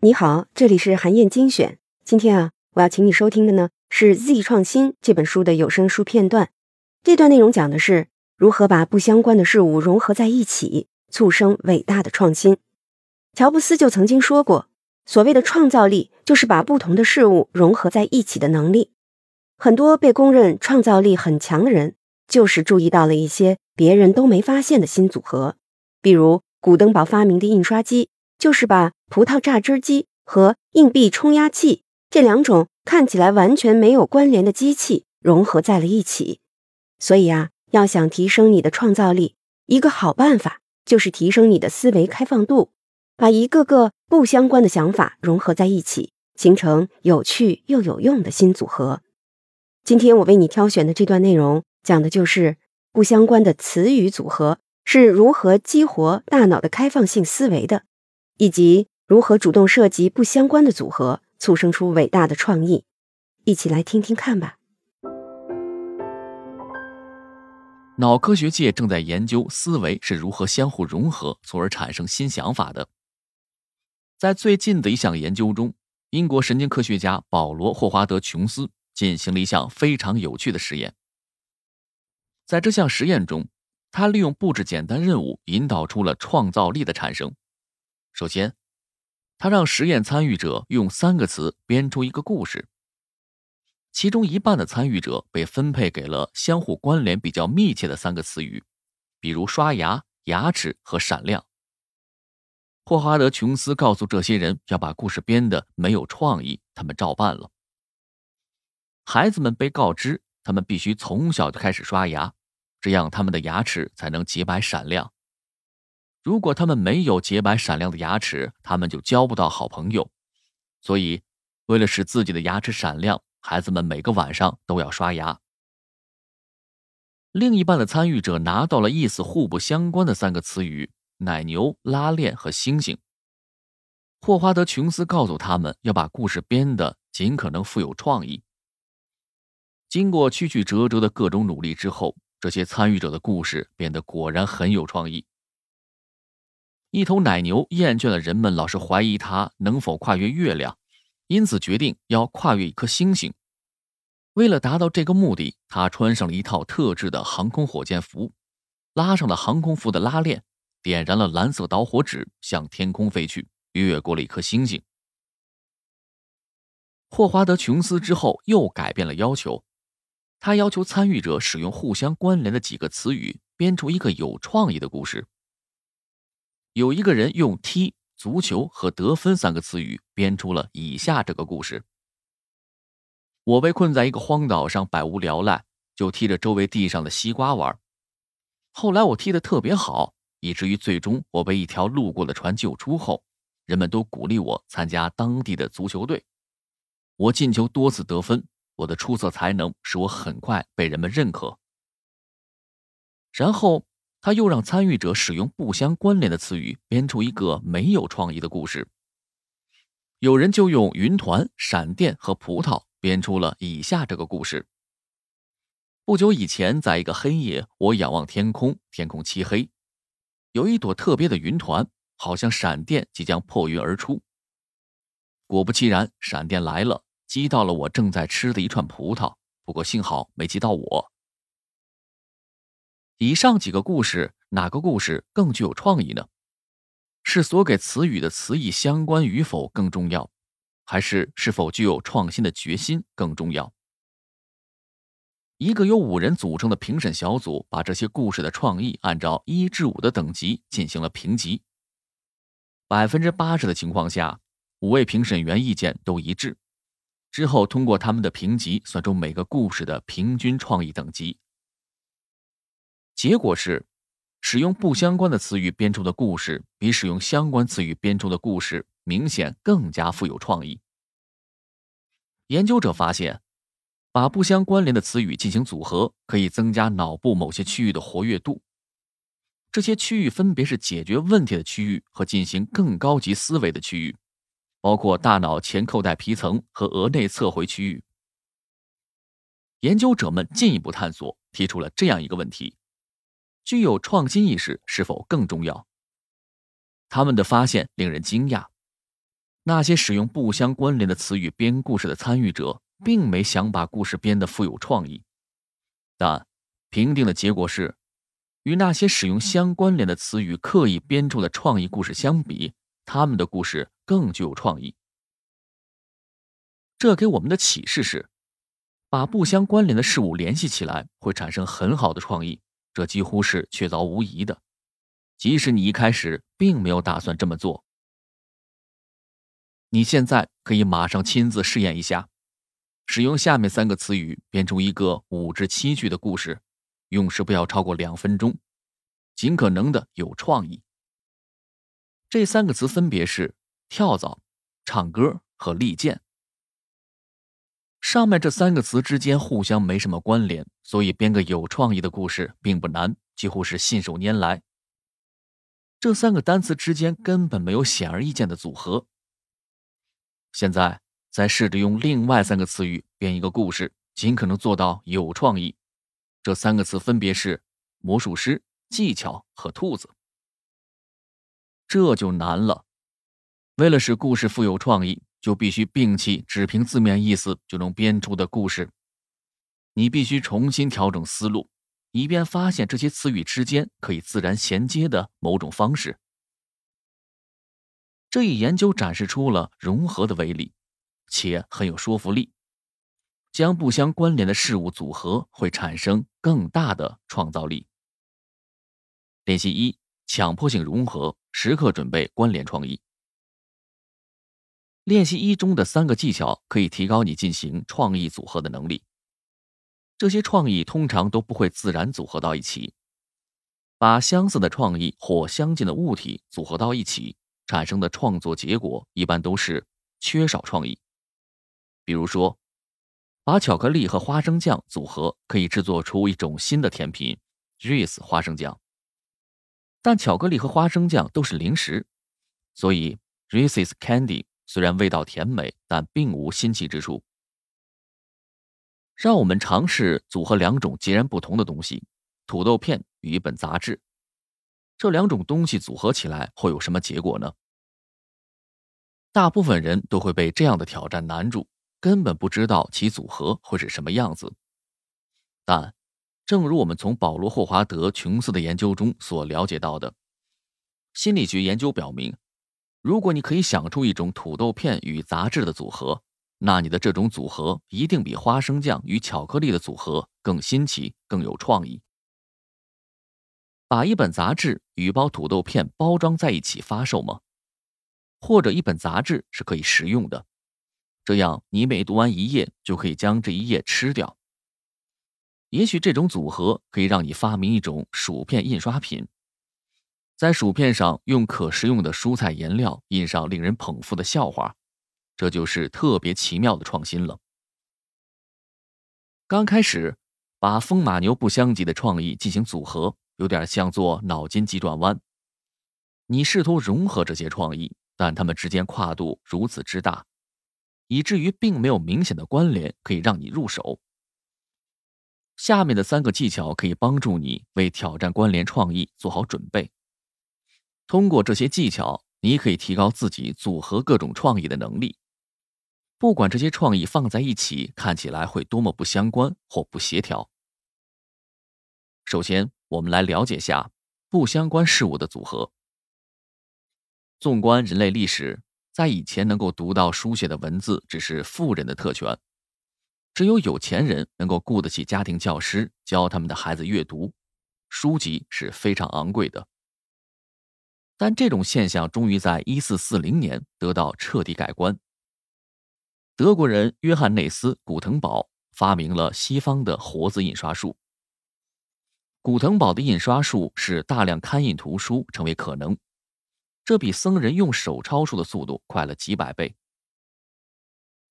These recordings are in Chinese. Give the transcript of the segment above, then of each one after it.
你好，这里是韩燕精选。今天啊，我要请你收听的呢是《Z 创新》这本书的有声书片段。这段内容讲的是如何把不相关的事物融合在一起，促生伟大的创新。乔布斯就曾经说过，所谓的创造力就是把不同的事物融合在一起的能力。很多被公认创造力很强的人，就是注意到了一些别人都没发现的新组合，比如古登堡发明的印刷机。就是把葡萄榨汁机和硬币冲压器这两种看起来完全没有关联的机器融合在了一起。所以啊，要想提升你的创造力，一个好办法就是提升你的思维开放度，把一个个不相关的想法融合在一起，形成有趣又有用的新组合。今天我为你挑选的这段内容，讲的就是不相关的词语组合是如何激活大脑的开放性思维的。以及如何主动设计不相关的组合，促生出伟大的创意，一起来听听看吧。脑科学界正在研究思维是如何相互融合，从而产生新想法的。在最近的一项研究中，英国神经科学家保罗·霍华德·琼斯进行了一项非常有趣的实验。在这项实验中，他利用布置简单任务，引导出了创造力的产生。首先，他让实验参与者用三个词编出一个故事。其中一半的参与者被分配给了相互关联比较密切的三个词语，比如刷牙、牙齿和闪亮。霍华德·琼斯告诉这些人要把故事编得没有创意，他们照办了。孩子们被告知，他们必须从小就开始刷牙，这样他们的牙齿才能洁白闪亮。如果他们没有洁白闪亮的牙齿，他们就交不到好朋友。所以，为了使自己的牙齿闪亮，孩子们每个晚上都要刷牙。另一半的参与者拿到了意思互不相关的三个词语：奶牛、拉链和星星。霍华德·琼斯告诉他们要把故事编得尽可能富有创意。经过曲曲折折的各种努力之后，这些参与者的故事变得果然很有创意。一头奶牛厌倦了人们老是怀疑它能否跨越月亮，因此决定要跨越一颗星星。为了达到这个目的，他穿上了一套特制的航空火箭服，拉上了航空服的拉链，点燃了蓝色导火纸，向天空飞去，越过了一颗星星。霍华德·琼斯之后又改变了要求，他要求参与者使用互相关联的几个词语，编出一个有创意的故事。有一个人用“踢”“足球”和“得分”三个词语编出了以下这个故事：我被困在一个荒岛上，百无聊赖，就踢着周围地上的西瓜玩。后来我踢得特别好，以至于最终我被一条路过的船救出后，人们都鼓励我参加当地的足球队。我进球多次得分，我的出色才能使我很快被人们认可。然后。他又让参与者使用不相关联的词语，编出一个没有创意的故事。有人就用云团、闪电和葡萄编出了以下这个故事：不久以前，在一个黑夜，我仰望天空，天空漆黑，有一朵特别的云团，好像闪电即将破云而出。果不其然，闪电来了，击到了我正在吃的一串葡萄，不过幸好没击到我。以上几个故事，哪个故事更具有创意呢？是所给词语的词义相关与否更重要，还是是否具有创新的决心更重要？一个由五人组成的评审小组把这些故事的创意按照一至五的等级进行了评级。百分之八十的情况下，五位评审员意见都一致。之后通过他们的评级，算出每个故事的平均创意等级。结果是，使用不相关的词语编出的故事，比使用相关词语编出的故事明显更加富有创意。研究者发现，把不相关联的词语进行组合，可以增加脑部某些区域的活跃度。这些区域分别是解决问题的区域和进行更高级思维的区域，包括大脑前扣带皮层和额内侧回区域。研究者们进一步探索，提出了这样一个问题。具有创新意识是否更重要？他们的发现令人惊讶。那些使用不相关联的词语编故事的参与者，并没想把故事编得富有创意，但评定的结果是，与那些使用相关联的词语刻意编出的创意故事相比，他们的故事更具有创意。这给我们的启示是，把不相关联的事物联系起来会产生很好的创意，这几乎是确凿无疑的，即使你一开始并没有打算这么做。你现在可以马上亲自试验一下，使用下面三个词语编出一个五至七句的故事，用时不要超过两分钟，尽可能的有创意。这三个词分别是跳蚤、唱歌和利剑。上面这三个词之间互相没什么关联，所以编个有创意的故事并不难，几乎是信手拈来。这三个单词之间根本没有显而易见的组合。现在再试着用另外三个词语编一个故事，尽可能做到有创意。这三个词分别是魔术师、技巧和兔子。这就难了。为了使故事富有创意，就必须摒弃只凭字面意思就能编出的故事。你必须重新调整思路，以便发现这些词语之间可以自然衔接的某种方式。这一研究展示出了融合的威力，且很有说服力。将不相关联的事物组合会产生更大的创造力。练习一：强迫性融合，时刻准备关联创意。练习一中的三个技巧可以提高你进行创意组合的能力。这些创意通常都不会自然组合到一起，把相似的创意或相近的物体组合到一起。产生的创作结果一般都是缺少创意。比如说，把巧克力和花生酱组合，可以制作出一种新的甜品 ——Reese 花生酱。但巧克力和花生酱都是零食，所以 Reese's Candy 虽然味道甜美，但并无新奇之处。让我们尝试组合两种截然不同的东西：土豆片与一本杂志。这两种东西组合起来会有什么结果呢？大部分人都会被这样的挑战难住，根本不知道其组合会是什么样子。但，正如我们从保罗·霍华德·琼斯的研究中所了解到的，心理学研究表明，如果你可以想出一种土豆片与杂志的组合，那你的这种组合一定比花生酱与巧克力的组合更新奇、更有创意。把一本杂志与包土豆片包装在一起发售吗？或者一本杂志是可以食用的，这样你每读完一页就可以将这一页吃掉。也许这种组合可以让你发明一种薯片印刷品，在薯片上用可食用的蔬菜颜料印上令人捧腹的笑话，这就是特别奇妙的创新了。刚开始，把风马牛不相及的创意进行组合。有点像做脑筋急转弯，你试图融合这些创意，但它们之间跨度如此之大，以至于并没有明显的关联可以让你入手。下面的三个技巧可以帮助你为挑战关联创意做好准备。通过这些技巧，你可以提高自己组合各种创意的能力，不管这些创意放在一起看起来会多么不相关或不协调。首先。我们来了解下不相关事物的组合。纵观人类历史，在以前能够读到书写的文字只是富人的特权，只有有钱人能够雇得起家庭教师教他们的孩子阅读，书籍是非常昂贵的。但这种现象终于在1440年得到彻底改观。德国人约翰内斯·古腾堡发明了西方的活字印刷术。古腾堡的印刷术使大量刊印图书成为可能，这比僧人用手抄书的速度快了几百倍。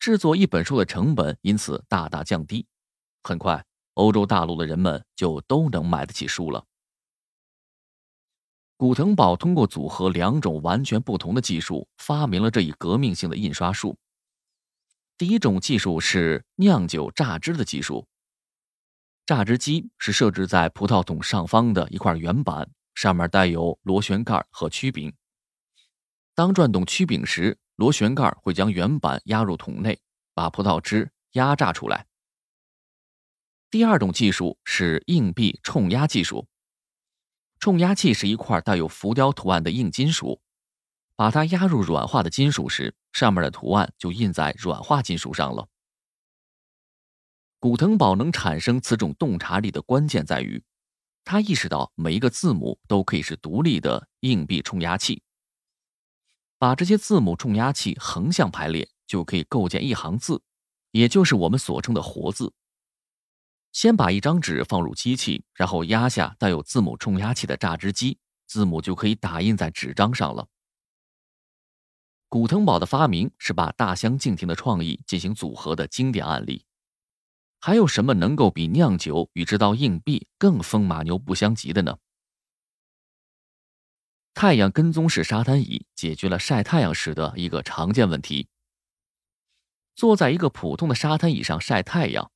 制作一本书的成本因此大大降低，很快欧洲大陆的人们就都能买得起书了。古腾堡通过组合两种完全不同的技术，发明了这一革命性的印刷术。第一种技术是酿酒榨汁的技术。榨汁机是设置在葡萄桶上方的一块圆板，上面带有螺旋盖和曲柄。当转动曲柄时，螺旋盖会将原板压入桶内，把葡萄汁压榨出来。第二种技术是硬币冲压技术。冲压器是一块带有浮雕图案的硬金属，把它压入软化的金属时，上面的图案就印在软化金属上了。古腾堡能产生此种洞察力的关键在于，他意识到每一个字母都可以是独立的硬币冲压器。把这些字母冲压器横向排列，就可以构建一行字，也就是我们所称的活字。先把一张纸放入机器，然后压下带有字母冲压器的榨汁机，字母就可以打印在纸张上了。古腾堡的发明是把大相径庭的创意进行组合的经典案例。还有什么能够比酿酒与制造硬币更风马牛不相及的呢？太阳跟踪式沙滩椅解决了晒太阳时的一个常见问题。坐在一个普通的沙滩椅上晒太阳，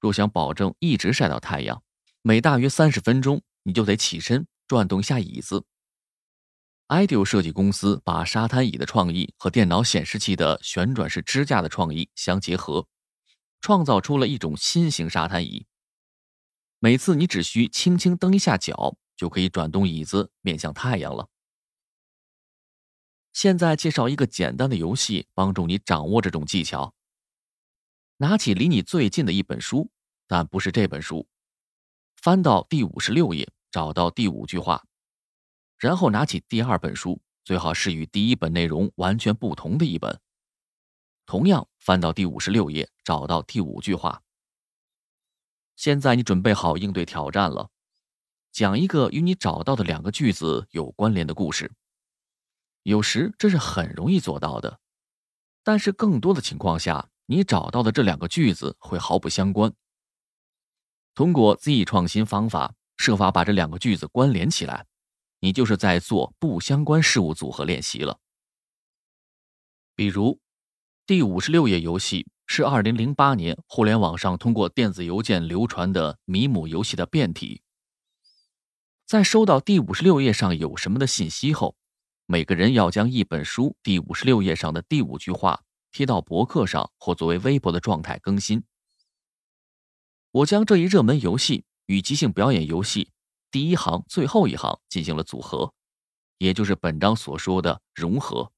若想保证一直晒到太阳，每大约三十分钟你就得起身转动一下椅子。ideal 设计公司把沙滩椅的创意和电脑显示器的旋转式支架的创意相结合，创造出了一种新型沙滩椅。每次你只需轻轻蹬一下脚。就可以转动椅子面向太阳了。现在介绍一个简单的游戏，帮助你掌握这种技巧。拿起离你最近的一本书，但不是这本书，翻到第五十六页，找到第五句话，然后拿起第二本书，最好是与第一本内容完全不同的一本。同样翻到第五十六页，找到第五句话。现在你准备好应对挑战了。讲一个与你找到的两个句子有关联的故事。有时这是很容易做到的，但是更多的情况下，你找到的这两个句子会毫不相关。通过 Z 创新方法，设法把这两个句子关联起来，你就是在做不相关事物组合练习了。比如，第五十六页游戏是二零零八年互联网上通过电子邮件流传的米姆游戏的变体。在收到第五十六页上有什么的信息后，每个人要将一本书第五十六页上的第五句话贴到博客上或作为微博的状态更新。我将这一热门游戏与即兴表演游戏第一行最后一行进行了组合，也就是本章所说的融合。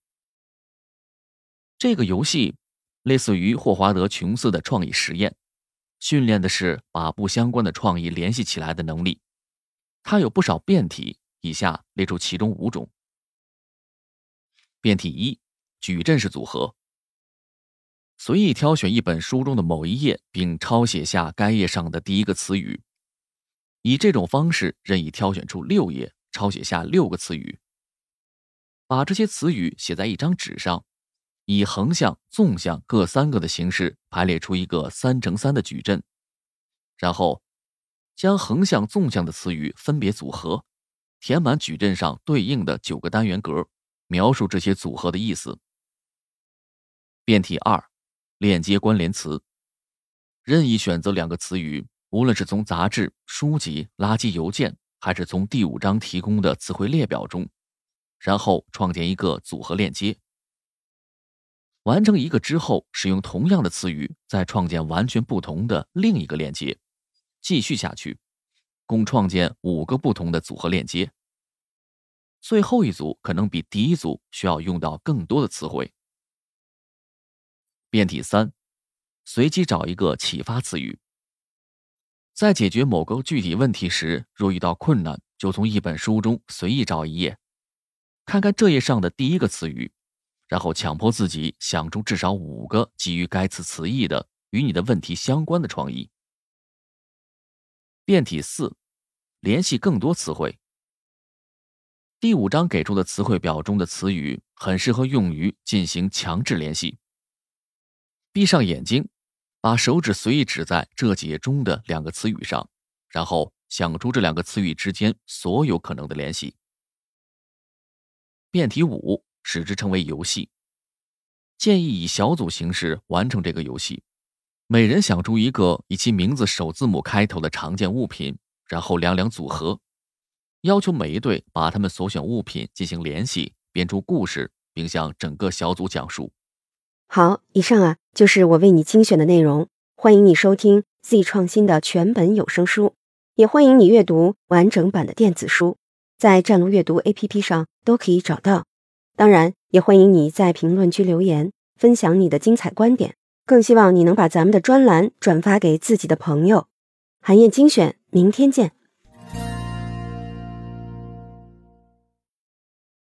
这个游戏类似于霍华德·琼斯的创意实验，训练的是把不相关的创意联系起来的能力。它有不少变体，以下列出其中五种。变体一：矩阵式组合。随意挑选一本书中的某一页，并抄写下该页上的第一个词语。以这种方式，任意挑选出六页，抄写下六个词语。把这些词语写在一张纸上，以横向、纵向各三个的形式排列出一个三乘三的矩阵，然后。将横向、纵向的词语分别组合，填满矩阵上对应的九个单元格，描述这些组合的意思。变体二：链接关联词。任意选择两个词语，无论是从杂志、书籍、垃圾邮件，还是从第五章提供的词汇列表中，然后创建一个组合链接。完成一个之后，使用同样的词语，再创建完全不同的另一个链接。继续下去，共创建五个不同的组合链接。最后一组可能比第一组需要用到更多的词汇。变体三：随机找一个启发词语。在解决某个具体问题时，若遇到困难，就从一本书中随意找一页，看看这页上的第一个词语，然后强迫自己想出至少五个基于该词词义的与你的问题相关的创意。变体四，联系更多词汇。第五章给出的词汇表中的词语很适合用于进行强制联系。闭上眼睛，把手指随意指在这节中的两个词语上，然后想出这两个词语之间所有可能的联系。变体五，使之成为游戏。建议以小组形式完成这个游戏。每人想出一个以其名字首字母开头的常见物品，然后两两组合。要求每一队把他们所选物品进行联系，编出故事，并向整个小组讲述。好，以上啊就是我为你精选的内容。欢迎你收听 Z 创新的全本有声书，也欢迎你阅读完整版的电子书，在站路阅读 APP 上都可以找到。当然，也欢迎你在评论区留言，分享你的精彩观点。更希望你能把咱们的专栏转发给自己的朋友。韩燕精选，明天见。